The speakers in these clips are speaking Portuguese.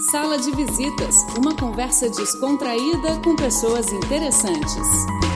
Sala de Visitas, uma conversa descontraída com pessoas interessantes.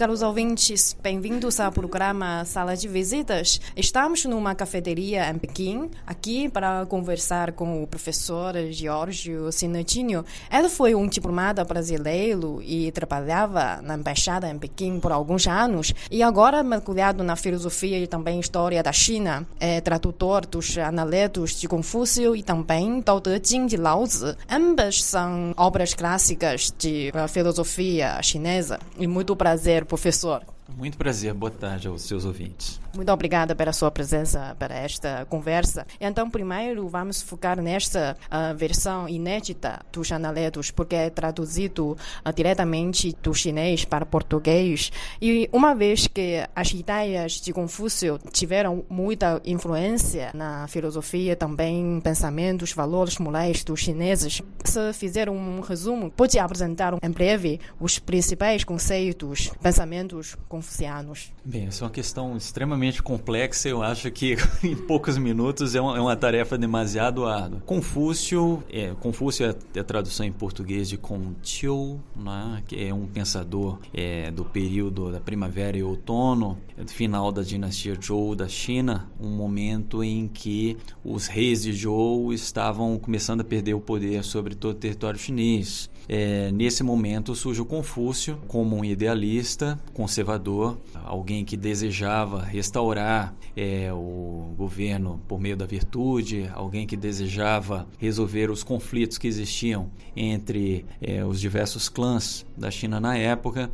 Caros ouvintes, bem-vindos ao programa Sala de Visitas. Estamos numa cafeteria em Pequim, aqui para conversar com o professor Giorgio Sinatinho. Ele foi um diplomata brasileiro e trabalhava na embaixada em Pequim por alguns anos e agora mergulhado na filosofia e também história da China. É tradutor dos analetos de Confúcio e também do Te Jing de Lao Tzu. Ambas são obras clássicas de filosofia chinesa. E muito prazer professor. Muito prazer, boa tarde aos seus ouvintes. Muito obrigada pela sua presença para esta conversa. Então, primeiro vamos focar nesta uh, versão inédita dos analetos, porque é traduzido uh, diretamente do chinês para português. E uma vez que as ideias de Confúcio tiveram muita influência na filosofia, também pensamentos, valores morais dos chineses, se fizer um resumo, pode apresentar em breve os principais conceitos, pensamentos confucianos. Bem, essa é uma questão extremamente complexa. Eu acho que em poucos minutos é uma, é uma tarefa demasiado árdua. Confúcio, é, Confúcio é, é a tradução em português de Contiu, né, que é um pensador é, do período da primavera e outono, é final da dinastia Zhou da China, um momento em que os reis de Zhou estavam começando a perder o poder sobre todo o território chinês. É, nesse momento surge o Confúcio como um idealista, conservador, alguém que desejava restaurar é, o governo por meio da virtude, alguém que desejava resolver os conflitos que existiam entre é, os diversos clãs da China na época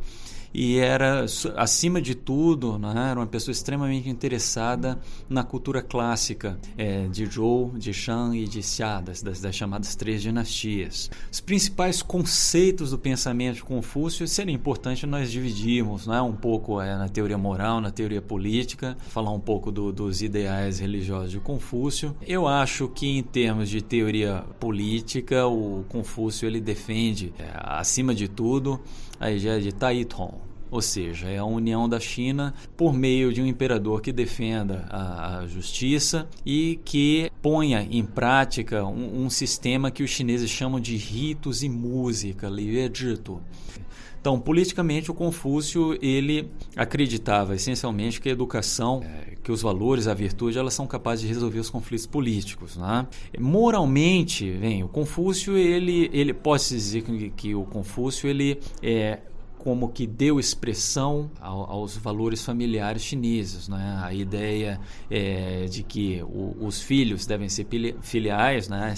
e era, acima de tudo, né, era uma pessoa extremamente interessada na cultura clássica é, de Zhou, de Shang e de Xia, das, das, das, chamadas três dinastias. Os principais conceitos do pensamento de Confúcio seria importante nós dividirmos né, um pouco é, na teoria moral, na teoria política, falar um pouco do, dos ideais religiosos de Confúcio. Eu acho que em termos de teoria política, o Confúcio ele defende, é, acima de tudo, a ideia de Taiton, ou seja, é a união da China por meio de um imperador que defenda a, a justiça e que ponha em prática um, um, sistema que os chineses chamam de ritos e música, Liuejito. Então, politicamente, o Confúcio ele acreditava essencialmente que a educação, é, que os valores, a virtude, elas são capazes de resolver os conflitos políticos. Né? Moralmente, vem, o Confúcio ele, ele pode se dizer que, que o Confúcio ele é como que deu expressão ao, aos valores familiares chineses, né? A ideia é, de que o, os filhos devem ser filiais, né?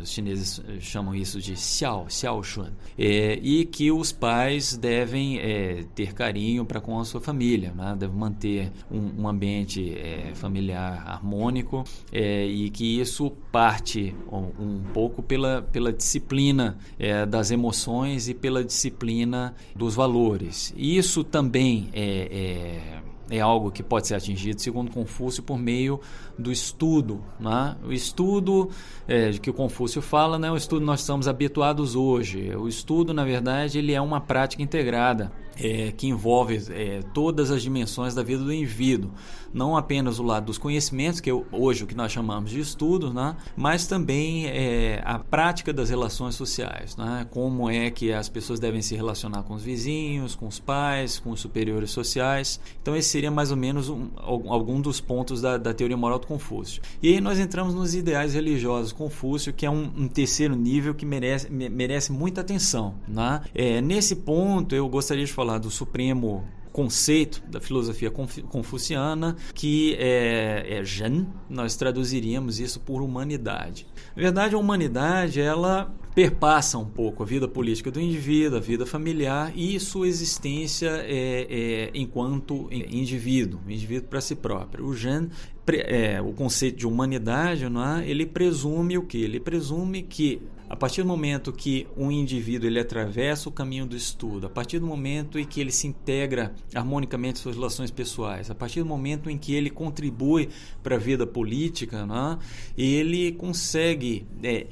Os chineses chamam isso de xiao, xiaoxuan, é, e que os pais devem é, ter carinho para com a sua família, né? Devem manter um, um ambiente é, familiar harmônico é, e que isso parte um, um, pouco pela, pela disciplina é, das emoções e pela disciplina dos valores valores. Isso também é, é, é, algo que pode ser atingido, segundo Confúcio, por meio do estudo. Né? O estudo é, que o Confúcio fala não é o estudo que nós estamos habituados hoje. O estudo, na verdade, ele é uma prática integrada é, que envolve é, todas as dimensões da vida do indivíduo, não apenas o lado dos conhecimentos, que é hoje o que nós chamamos de estudos, né? mas também é, a prática das relações sociais, né? como é que as pessoas devem se relacionar com os vizinhos, com os pais, com os superiores sociais. Então esse seria mais ou menos um, algum dos pontos da, da, teoria moral do Confúcio. E aí nós entramos nos ideais religiosos Confúcio, que é um, um terceiro nível que merece, merece muita atenção. Né? É, nesse ponto eu gostaria de falar do supremo conceito da filosofia confuciana, que é, é Zhen, nós traduziríamos isso por humanidade. Na verdade, a humanidade, ela perpassa um pouco a vida política do indivíduo, a vida familiar e sua existência é, é, enquanto indivíduo, indivíduo para si próprio. O Zhen é, o conceito de humanidade, não é? ele presume o que? Ele presume que a partir do momento que um indivíduo ele atravessa o caminho do estudo, a partir do momento em que ele se integra harmonicamente suas relações pessoais, a partir do momento em que ele contribui para a vida política, né, ele consegue é,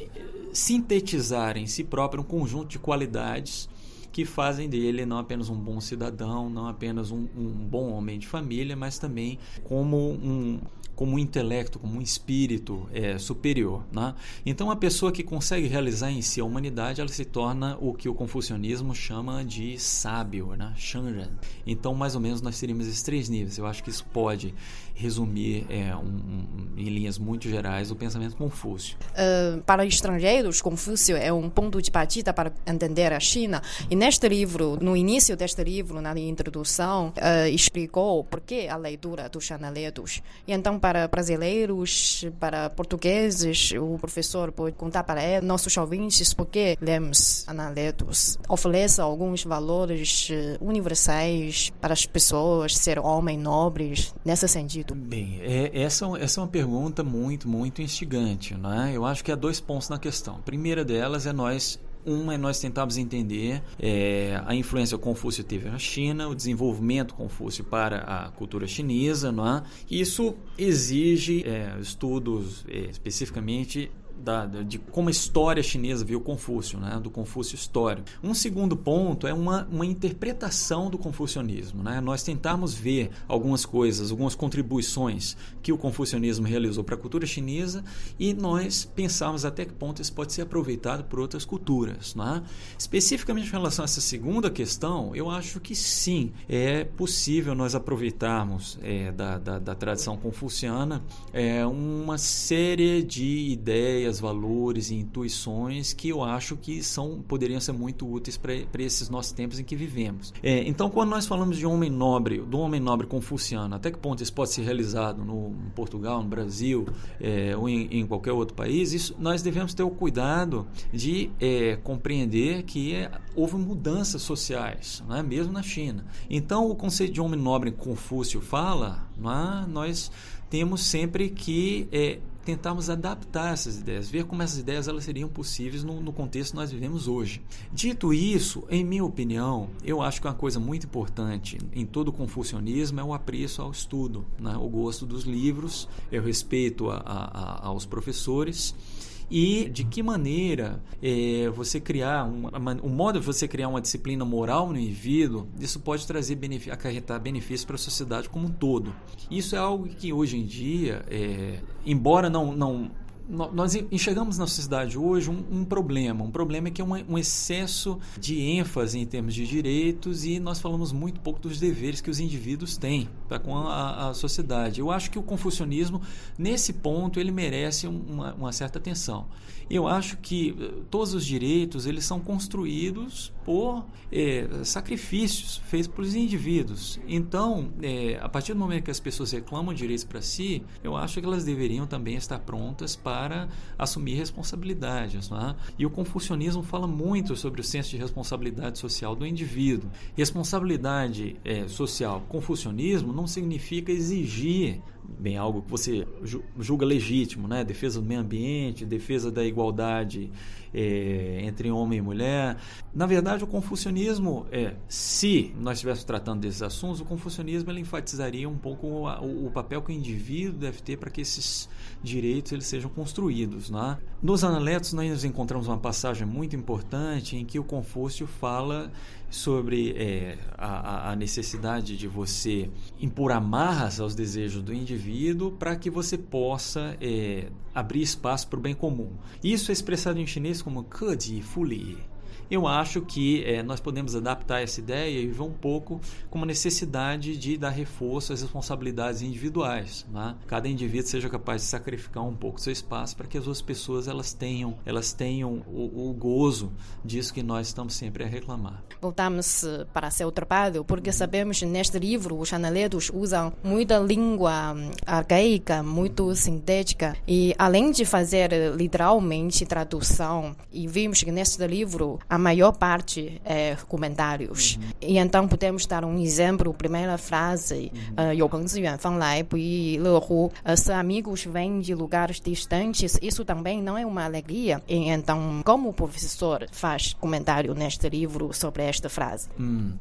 sintetizar em si próprio um conjunto de qualidades que fazem dele não apenas um bom cidadão, não apenas um, um bom homem de família, mas também como um, como um intelecto, como um espírito é, superior. Né? Então, a pessoa que consegue realizar em si a humanidade, ela se torna o que o confucionismo chama de sábio, né? Shanran. Então, mais ou menos, nós teríamos esses três níveis. Eu acho que isso pode resumir é, um, um, em linhas muito gerais o pensamento Confúcio. Uh, para estrangeiros, Confúcio é um ponto de partida para entender a China. E neste livro, no início deste livro, na introdução, uh, explicou por que a leitura dos analetos. E então, para brasileiros, para portugueses, o professor pode contar para ele, nossos ouvintes, por que lemos analetos. Oferece alguns valores eh, universais para as pessoas ser homens nobres, nesse sentido. Bem, é, essa, essa é uma pergunta muito, muito instigante. Né? Eu acho que há dois pontos na questão. A primeira delas é nós uma é nós tentarmos entender é, a influência que Confúcio teve na China, o desenvolvimento Confúcio para a cultura chinesa. Não é? Isso exige é, estudos é, especificamente da, de como a história chinesa viu Confúcio, né, do Confúcio histórico. Um segundo ponto é uma, uma interpretação do confucionismo. Né? Nós tentarmos ver algumas coisas, algumas contribuições que o confucionismo realizou para a cultura chinesa e nós pensarmos até que ponto isso pode ser aproveitado por outras culturas. Né? Especificamente em relação a essa segunda questão, eu acho que sim, é possível nós aproveitarmos é, da, da, da tradição confuciana é, uma série de ideias ideias, valores e intuições que eu acho que são poderiam ser muito úteis para esses nossos tempos em que vivemos. É, então, quando nós falamos de homem nobre, do homem nobre confuciano, até que ponto isso pode ser realizado no, Portugal, no Brasil é, ou em, em, qualquer outro país, isso, nós devemos ter o cuidado de é, compreender que é, houve mudanças sociais, né, mesmo na China. Então, o conceito de homem nobre Confúcio fala, né, nós temos sempre que é, tentarmos adaptar essas ideias, ver como essas ideias elas seriam possíveis no, no, contexto que nós vivemos hoje. Dito isso, em minha opinião, eu acho que uma coisa muito importante em todo o confucionismo é o apreço ao estudo, né? o gosto dos livros, o respeito a, a, a, aos professores e de que maneira é, você criar uma, um modo de você criar uma disciplina moral no indivíduo, isso pode trazer benefício, acarretar benefícios para a sociedade como um todo. Isso é algo que hoje em dia, é, embora não, não nós enxergamos na sociedade hoje um, um, problema. Um problema que é um, excesso de ênfase em termos de direitos e nós falamos muito pouco dos deveres que os indivíduos têm com a, a, sociedade. Eu acho que o confucionismo, nesse ponto, ele merece uma, uma certa atenção. Eu acho que eh, todos os direitos eles são construídos por é, sacrifícios feitos pelos indivíduos. Então, é, a partir do momento que as pessoas reclamam direitos para si, eu acho que elas deveriam também estar prontas para para assumir responsabilidades. É? E o confucionismo fala muito sobre o senso de responsabilidade social do indivíduo. Responsabilidade é, social, confucionismo, não significa exigir bem algo que você julga legítimo, né? Defesa do meio ambiente, defesa da igualdade é, entre homem e mulher. Na verdade, o confucionismo, é, se nós estivéssemos tratando desses assuntos, o confucionismo ele enfatizaria um pouco o, o papel que o indivíduo deve ter para que esses direitos eles sejam construídos. Né? Nos Analetos, nós encontramos uma passagem muito importante em que o Confúcio fala sobre é, a, a, necessidade de você impor amarras aos desejos do indivíduo para que você possa é, abrir espaço para o bem comum. Isso é expressado em chinês como Keji Fuli eu acho que é, nós podemos adaptar essa ideia e ver um pouco como a necessidade de dar reforço às responsabilidades individuais. Né? Cada indivíduo seja capaz de sacrificar um pouco seu espaço para que as outras pessoas elas tenham, elas tenham o, o gozo disso que nós estamos sempre a reclamar. Voltamos eh, para ser ultrapassado, porque uhum. sabemos neste livro os analetos usam muita língua hum, arcaica, muito sintética e além de fazer eh, literalmente tradução e vimos que neste livro a maior parte é comentários. Uhum. E então podemos dar um exemplo, primeira frase, uh, se amigos vêm de lugares distantes, isso também não é uma alegria. E então, como o professor faz comentário neste livro sobre esta frase? Hum.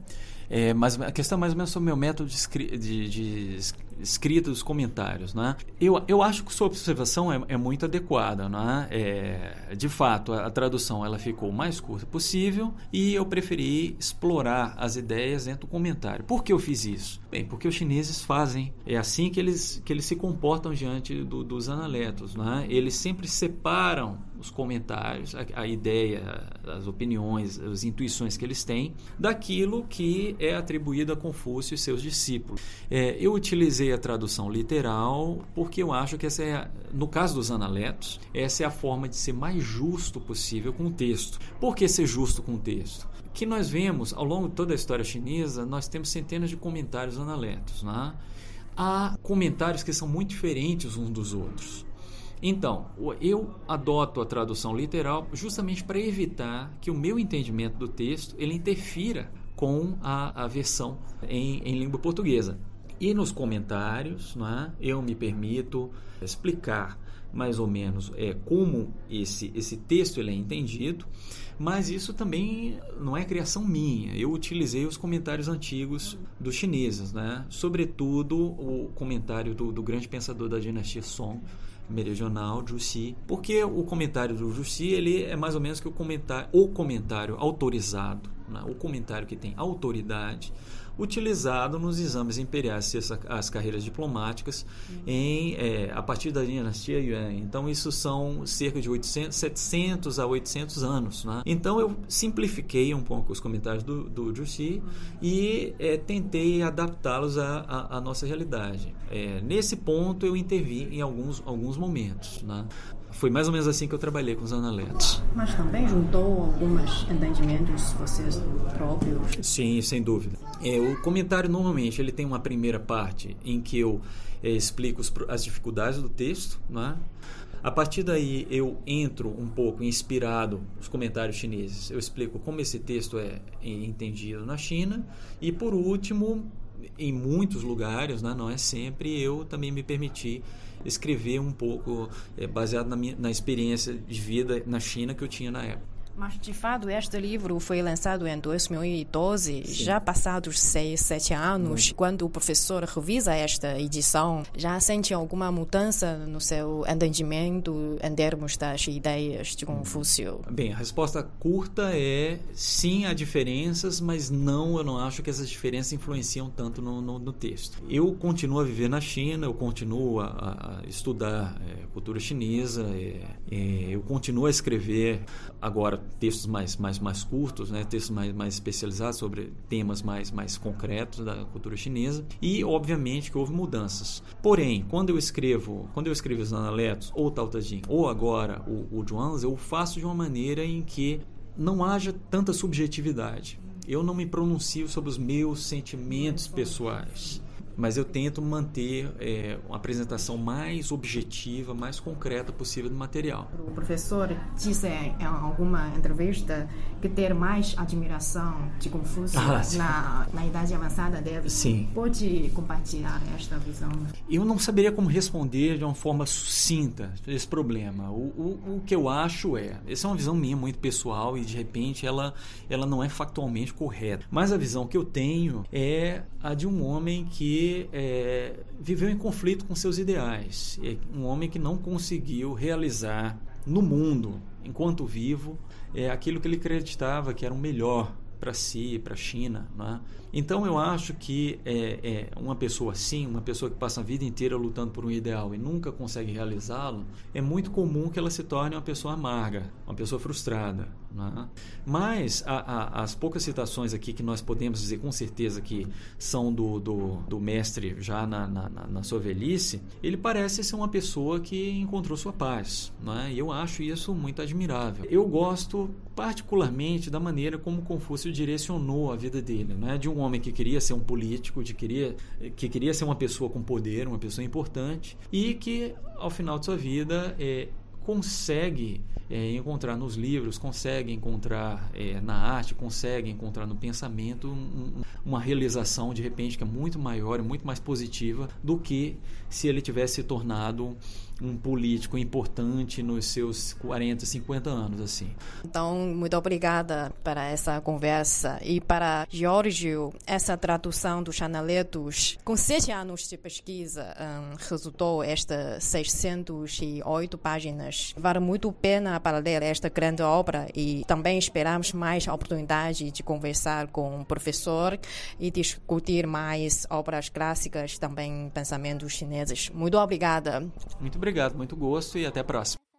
É, mas a questão é mais ou menos sobre o meu método de, de, de escrita dos comentários. Né? Eu, eu acho que sua observação é, é muito adequada. Né? É, de fato, a, a, tradução ela ficou o mais curta possível e eu preferi explorar as ideias dentro do comentário. Por que eu fiz isso? Bem, porque os chineses fazem. É assim que eles, que eles se comportam diante do, dos analetos. Né? Eles sempre separam os comentários, a, a, ideia, as opiniões, as intuições que eles têm, daquilo que é atribuído a Confúcio e seus discípulos. É, eu utilizei a tradução literal porque eu acho que essa é, no caso dos analetos, essa é a forma de ser mais justo possível com o texto. Por que ser justo com o texto? Que nós vemos ao longo de toda a história chinesa, nós temos centenas de comentários analetos. Né? Há comentários que são muito diferentes uns dos outros. Então, eu adoto a tradução literal justamente para evitar que o meu entendimento do texto ele interfira com a, a versão em, em língua portuguesa. E nos comentários, é, eu me permito explicar mais ou menos é, como esse, esse texto ele é entendido, mas isso também não é criação minha. Eu utilizei os comentários antigos dos chineses, né? sobretudo o comentário do, do grande pensador da dinastia Song, meridional, Jussi, porque o comentário do Jussi ele é mais ou menos que o comentário, o comentário autorizado, né? o comentário que tem autoridade, utilizado nos exames imperiais, as carreiras diplomáticas, em, é, a partir da dinastia Yuan. Então, isso são cerca de 800, 700 a 800 anos. Né? Então, eu simplifiquei um pouco os comentários do, do Juxi e é, tentei adaptá-los à, à, nossa realidade. É, nesse ponto, eu intervi em alguns, alguns momentos. Né? Foi mais ou menos assim que eu trabalhei com os analetos. Mas também juntou alguns entendimentos vocês próprios? Sim, sem dúvida. É, o comentário normalmente ele tem uma primeira parte em que eu é, explico os, as dificuldades do texto, né? A partir daí eu entro um pouco inspirado nos comentários chineses. Eu explico como esse texto é entendido na China e por último, em muitos lugares, né, não é sempre, eu também me permiti escrever um pouco é, baseado na, minha, na experiência de vida na China que eu tinha na época. Mas, de fato, este livro foi lançado em 2012, Sim. já passados seis, sete anos. Hum. Quando o professor revisa esta edição, já sente alguma mudança no seu entendimento em termos das ideias de Confúcio? Bem, a resposta curta é sim, há diferenças, mas não, eu não acho que essas diferenças influenciam tanto no, no, no texto. Eu continuo a viver na China, eu continuo a, a estudar é, cultura chinesa, é, é, eu continuo a escrever agora textos mais, mais, mais curtos, né, textos mais, mais especializados sobre temas mais, mais concretos da cultura chinesa e obviamente que houve mudanças. Porém, quando eu escrevo, quando eu escrevo os analetos ou Tao Te Ching ou agora o, o Zhuangzi, eu faço de uma maneira em que não haja tanta subjetividade. Eu não me pronuncio sobre os meus sentimentos pessoais mas eu tento manter é, uma apresentação mais objetiva, mais concreta possível do material. O professor disse em alguma entrevista que ter mais admiração de Confúcio ah, na, na idade avançada deve. Sim. Pode compartilhar esta visão? Eu não saberia como responder de uma forma sucinta esse problema. O, o, o que eu acho é, essa é uma visão minha muito pessoal e de repente ela, ela não é factualmente correta. Mas a visão que eu tenho é a de um homem que é, viveu em conflito com seus ideais. É um homem que não conseguiu realizar no mundo, enquanto vivo, é aquilo que ele acreditava que era o melhor para si, para a China. Né? Então eu acho que é, é, uma pessoa assim, uma pessoa que passa a vida inteira lutando por um ideal e nunca consegue realizá-lo, é muito comum que ela se torne uma pessoa amarga, uma pessoa frustrada. Né? Mas a, a, as poucas citações aqui que nós podemos dizer com certeza que são do, do, do mestre já na, na, na, sua velhice, ele parece ser uma pessoa que encontrou sua paz. Né? E eu acho isso muito admirável. Eu gosto particularmente da maneira como Confúcio direcionou a vida dele, né? de um homem que queria ser um político, de queria, que queria ser uma pessoa com poder, uma pessoa importante, e que ao final de sua vida é, consegue é, encontrar nos livros, consegue encontrar é, na arte, consegue encontrar no pensamento um, uma realização de repente que é muito maior muito mais positiva do que se ele tivesse se tornado um político importante nos seus 40, 50 anos assim. Então, muito obrigada para essa conversa e para Giorgio, essa tradução dos Chanaletos com sete anos de pesquisa um, resultou esta 608 páginas. Vale muito a pena para ler esta grande obra e também esperamos mais oportunidade de conversar com o professor e discutir mais obras clássicas, também pensamentos chineses. Muito obrigada. Muito obrigado, muito gosto e até a próxima.